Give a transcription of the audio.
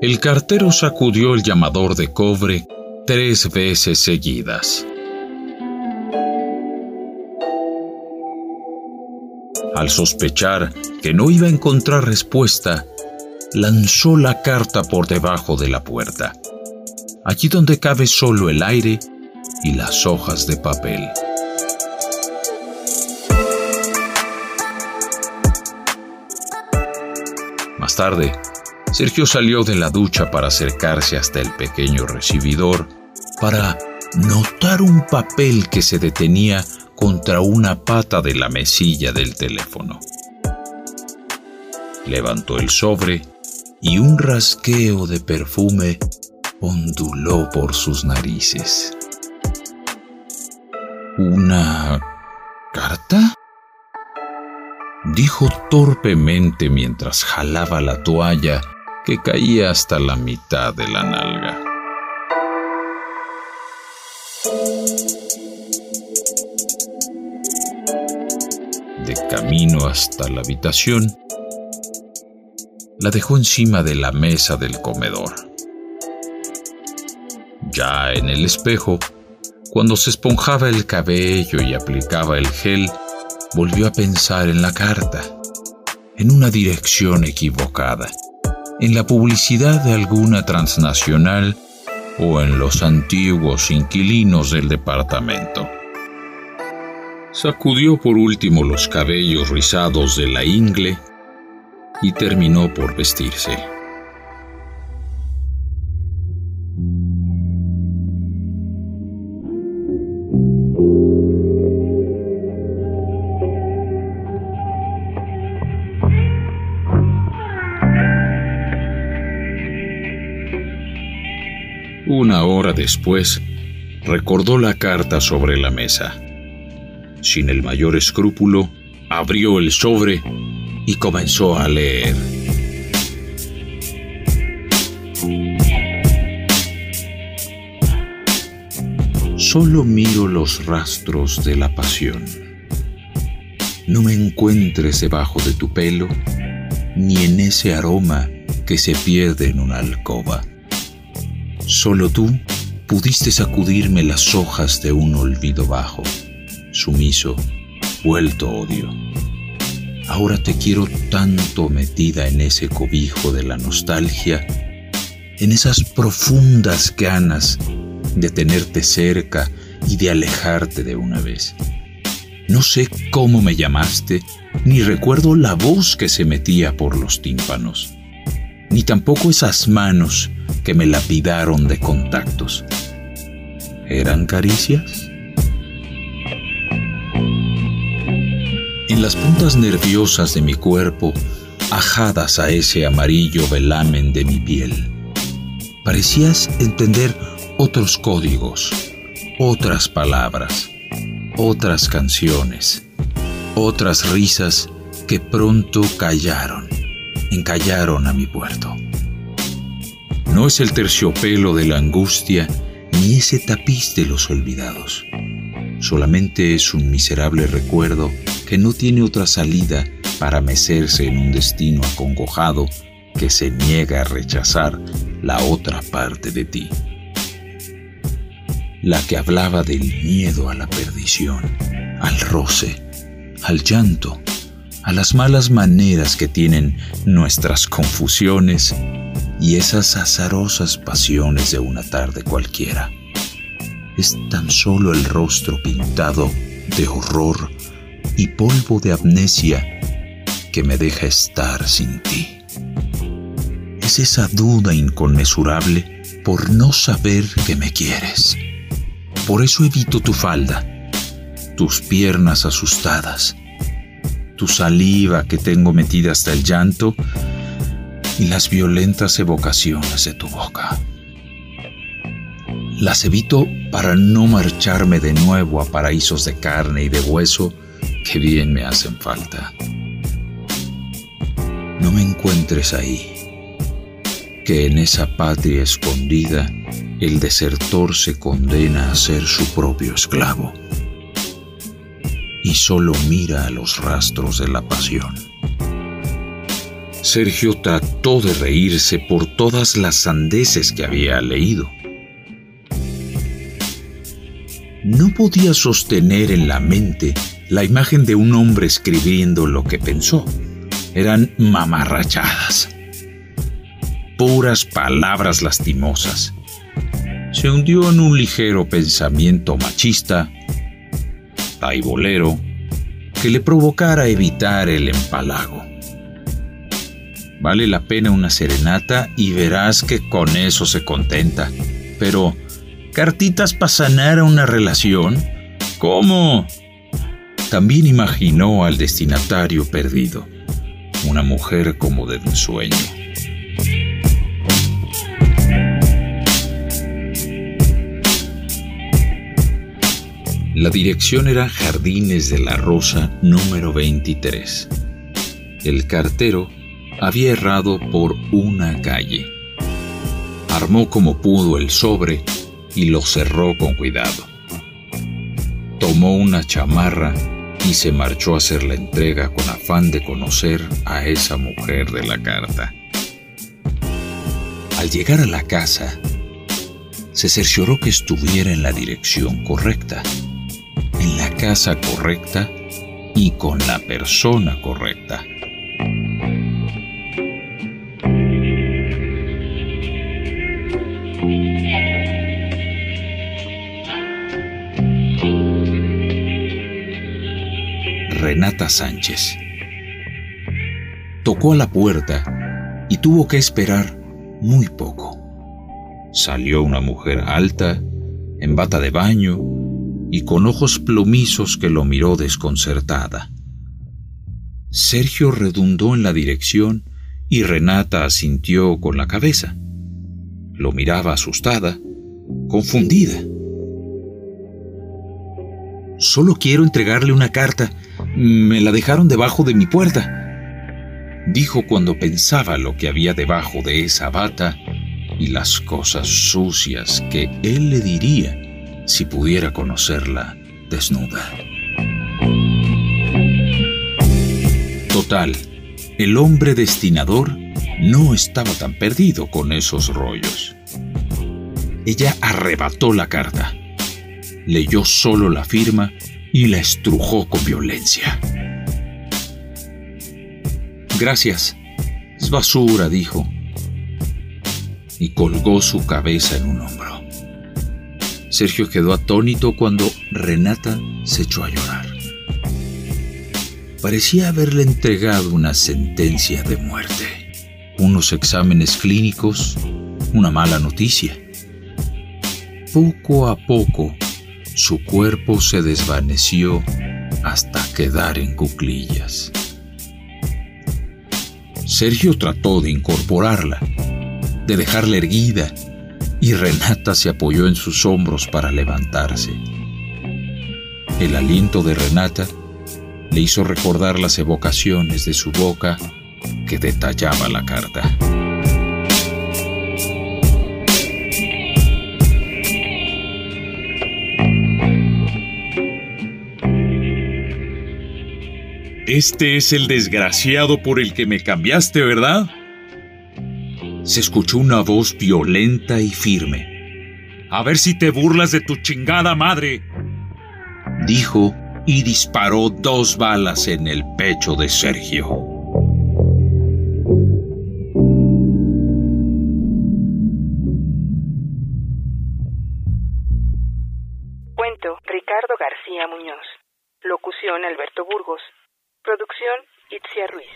El cartero sacudió el llamador de cobre tres veces seguidas. Al sospechar que no iba a encontrar respuesta, lanzó la carta por debajo de la puerta, allí donde cabe solo el aire y las hojas de papel. Más tarde, Sergio salió de la ducha para acercarse hasta el pequeño recibidor para notar un papel que se detenía contra una pata de la mesilla del teléfono. Levantó el sobre y un rasqueo de perfume onduló por sus narices. ¿Una carta? Dijo torpemente mientras jalaba la toalla que caía hasta la mitad de la nalga. De camino hasta la habitación, la dejó encima de la mesa del comedor. Ya en el espejo, cuando se esponjaba el cabello y aplicaba el gel, volvió a pensar en la carta, en una dirección equivocada, en la publicidad de alguna transnacional o en los antiguos inquilinos del departamento. Sacudió por último los cabellos rizados de la ingle y terminó por vestirse. Una hora después, recordó la carta sobre la mesa. Sin el mayor escrúpulo, abrió el sobre y comenzó a leer. Solo miro los rastros de la pasión. No me encuentres debajo de tu pelo, ni en ese aroma que se pierde en una alcoba. Solo tú pudiste sacudirme las hojas de un olvido bajo, sumiso, vuelto odio. Ahora te quiero tanto metida en ese cobijo de la nostalgia, en esas profundas ganas de tenerte cerca y de alejarte de una vez. No sé cómo me llamaste, ni recuerdo la voz que se metía por los tímpanos, ni tampoco esas manos que me lapidaron de contactos. ¿Eran caricias? En las puntas nerviosas de mi cuerpo, ajadas a ese amarillo velamen de mi piel, parecías entender otros códigos, otras palabras, otras canciones, otras risas que pronto callaron, encallaron a mi puerto. No es el terciopelo de la angustia ni ese tapiz de los olvidados. Solamente es un miserable recuerdo que no tiene otra salida para mecerse en un destino acongojado que se niega a rechazar la otra parte de ti. La que hablaba del miedo a la perdición, al roce, al llanto, a las malas maneras que tienen nuestras confusiones y esas azarosas pasiones de una tarde cualquiera. Es tan solo el rostro pintado de horror y polvo de amnesia que me deja estar sin ti. Es esa duda inconmensurable por no saber que me quieres. Por eso evito tu falda, tus piernas asustadas, tu saliva que tengo metida hasta el llanto y las violentas evocaciones de tu boca. Las evito para no marcharme de nuevo a paraísos de carne y de hueso que bien me hacen falta. No me encuentres ahí, que en esa patria escondida el desertor se condena a ser su propio esclavo y solo mira a los rastros de la pasión Sergio trató de reírse por todas las sandeces que había leído. No podía sostener en la mente la imagen de un hombre escribiendo lo que pensó. Eran mamarrachadas. Puras palabras lastimosas. Se hundió en un ligero pensamiento machista, taibolero, que le provocara evitar el empalago. Vale la pena una serenata y verás que con eso se contenta. Pero, ¿cartitas para sanar a una relación? ¿Cómo? También imaginó al destinatario perdido, una mujer como de ensueño. La dirección era Jardines de la Rosa número 23. El cartero había errado por una calle. Armó como pudo el sobre y lo cerró con cuidado. Tomó una chamarra y se marchó a hacer la entrega con afán de conocer a esa mujer de la carta. Al llegar a la casa, se cercioró que estuviera en la dirección correcta, en la casa correcta y con la persona correcta. Renata Sánchez. Tocó a la puerta y tuvo que esperar muy poco. Salió una mujer alta, en bata de baño y con ojos plomizos que lo miró desconcertada. Sergio redundó en la dirección y Renata asintió con la cabeza. Lo miraba asustada, confundida. Solo quiero entregarle una carta. Me la dejaron debajo de mi puerta. Dijo cuando pensaba lo que había debajo de esa bata y las cosas sucias que él le diría si pudiera conocerla desnuda. Total, el hombre destinador no estaba tan perdido con esos rollos. Ella arrebató la carta leyó solo la firma y la estrujó con violencia. Gracias. Es basura, dijo. Y colgó su cabeza en un hombro. Sergio quedó atónito cuando Renata se echó a llorar. Parecía haberle entregado una sentencia de muerte, unos exámenes clínicos, una mala noticia. Poco a poco su cuerpo se desvaneció hasta quedar en cuclillas. Sergio trató de incorporarla, de dejarla erguida, y Renata se apoyó en sus hombros para levantarse. El aliento de Renata le hizo recordar las evocaciones de su boca que detallaba la carta. Este es el desgraciado por el que me cambiaste, ¿verdad? Se escuchó una voz violenta y firme. A ver si te burlas de tu chingada madre. Dijo y disparó dos balas en el pecho de Sergio. Cuento Ricardo García Muñoz. Locución Alberto Burgos. Producción Itzia Ruiz.